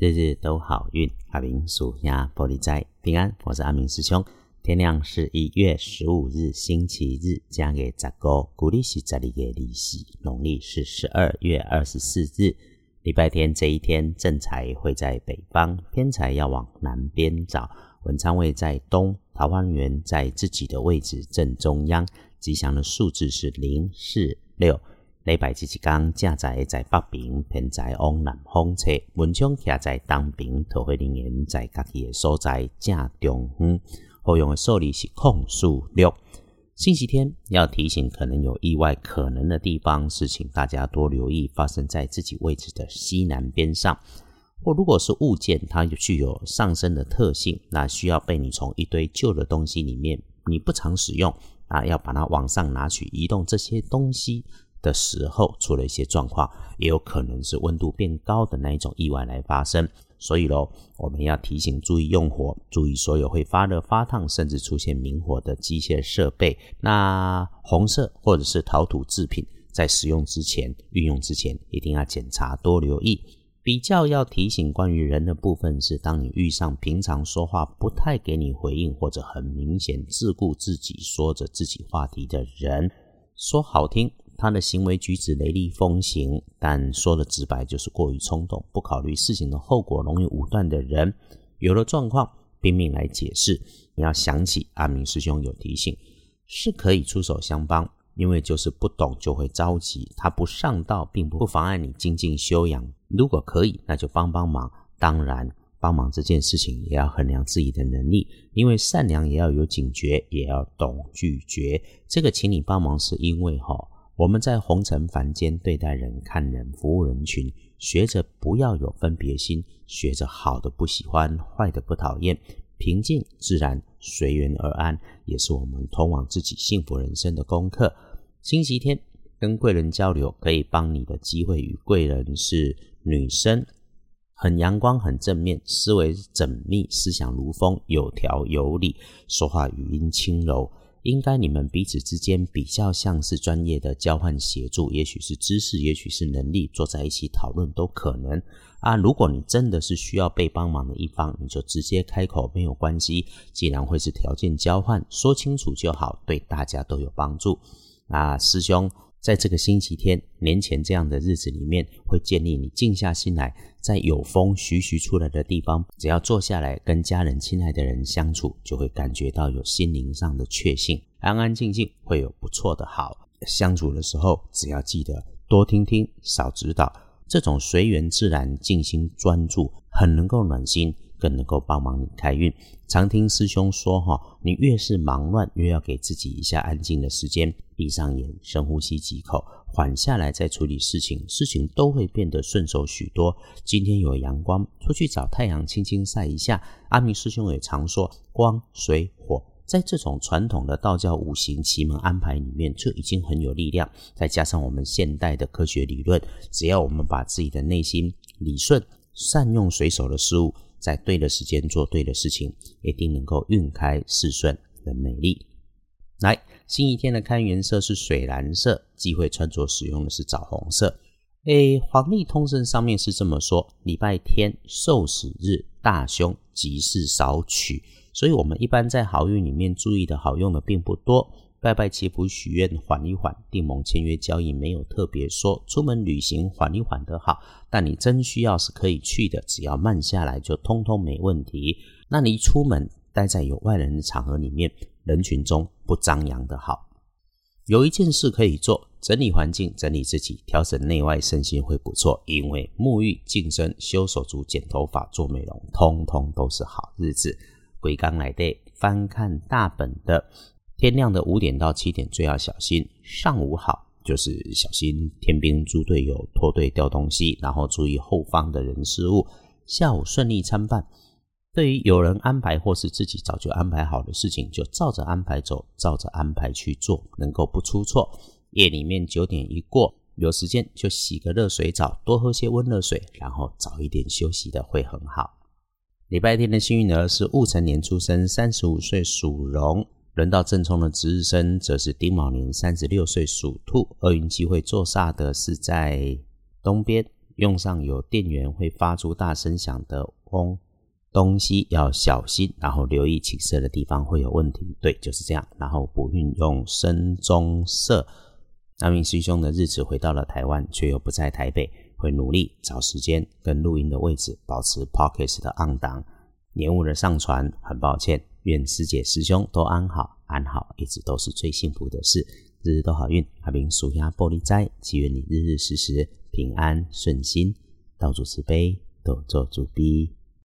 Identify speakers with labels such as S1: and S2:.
S1: 日日都好运，阿明属鸭玻璃斋平安。我是阿明师兄。天亮是一月十五日，星期日，加给十个，古历是这里的利息，农历是十二月二十四日，礼拜天这一天，正财会在北方，偏财要往南边找。文昌位在东，桃花源在自己的位置正中央。吉祥的数字是零四六。礼拜这一天，正在在北边，偏在往南方车。文昌徛在东边，桃花人员在家己的所在正中央。后用的数字是控诉六。星期天要提醒，可能有意外可能的地方，是请大家多留意发生在自己位置的西南边上。或如果是物件，它具有上升的特性，那需要被你从一堆旧的东西里面，你不常使用啊，要把它往上拿取移动这些东西的时候，出了一些状况，也有可能是温度变高的那一种意外来发生。所以喽，我们要提醒注意用火，注意所有会发热、发烫，甚至出现明火的机械设备。那红色或者是陶土制品，在使用之前、运用之前，一定要检查，多留意。比较要提醒关于人的部分是，当你遇上平常说话不太给你回应，或者很明显自顾自己说着自己话题的人，说好听，他的行为举止雷厉风行；但说的直白，就是过于冲动，不考虑事情的后果，容易武断的人。有了状况，拼命来解释，你要想起阿明师兄有提醒，是可以出手相帮。因为就是不懂就会着急，他不上道，并不妨碍你精进修养。如果可以，那就帮帮忙。当然，帮忙这件事情也要衡量自己的能力，因为善良也要有警觉，也要懂拒绝。这个请你帮忙，是因为哈，我们在红尘凡间对待人、看人、服务人群，学着不要有分别心，学着好的不喜欢，坏的不讨厌，平静自然，随缘而安，也是我们通往自己幸福人生的功课。星期天跟贵人交流，可以帮你的机会与贵人是女生，很阳光，很正面，思维缜密，思想如风，有条有理，说话语音轻柔。应该你们彼此之间比较像是专业的交换协助，也许是知识，也许是能力，坐在一起讨论都可能啊。如果你真的是需要被帮忙的一方，你就直接开口，没有关系。既然会是条件交换，说清楚就好，对大家都有帮助。啊，师兄，在这个星期天年前这样的日子里面，会建议你静下心来，在有风徐徐出来的地方，只要坐下来跟家人、亲爱的人相处，就会感觉到有心灵上的确信，安安静静会有不错的好相处的时候。只要记得多听听，少指导，这种随缘自然、静心专注，很能够暖心。更能够帮忙你开运。常听师兄说，哈，你越是忙乱，越要给自己一下安静的时间，闭上眼，深呼吸几口，缓下来再处理事情，事情都会变得顺手许多。今天有阳光，出去找太阳，轻轻晒一下。阿明师兄也常说，光、水、火，在这种传统的道教五行奇门安排里面，就已经很有力量。再加上我们现代的科学理论，只要我们把自己的内心理顺，善用水手的事物。在对的时间做对的事情，一定能够运开事顺的美丽。来，新一天的开元色是水蓝色，忌讳穿着使用的是枣红色。诶，黄历通胜上面是这么说：礼拜天受死日，大凶，吉事少取。所以，我们一般在好运里面注意的好用的并不多。拜拜祈福许愿，缓一缓；订盟签约交易没有特别说。出门旅行缓一缓的好，但你真需要是可以去的，只要慢下来就通通没问题。那你一出门待在有外人的场合里面，人群中不张扬的好。有一件事可以做，整理环境，整理自己，调整内外身心会不错。因为沐浴、净身、修手足、剪头发、做美容，通通都是好日子。鬼刚来的，翻看大本的。天亮的五点到七点最要小心。上午好，就是小心天兵猪队友脱队掉东西，然后注意后方的人事物。下午顺利参半。对于有人安排或是自己早就安排好的事情，就照着安排走，照着安排去做，能够不出错。夜里面九点一过，有时间就洗个热水澡，多喝些温热水，然后早一点休息的会很好。礼拜天的幸运儿是戊辰年出生，三十五岁属龙。轮到正冲的值日生，则是丁卯年三十六岁属兔。厄运机会坐煞的是在东边，用上有电源会发出大声响的嗡东西要小心，然后留意起色的地方会有问题。对，就是这样。然后不运用深棕色。那名师兄的日子回到了台湾，却又不在台北，会努力找时间跟录音的位置保持 Pockets 的暗档。延误了上传，很抱歉。愿师姐师兄都安好，安好一直都是最幸福的事。日日都好运，阿明属下玻璃斋，祈愿你日日时时平安顺心，道主慈悲，多做主逼。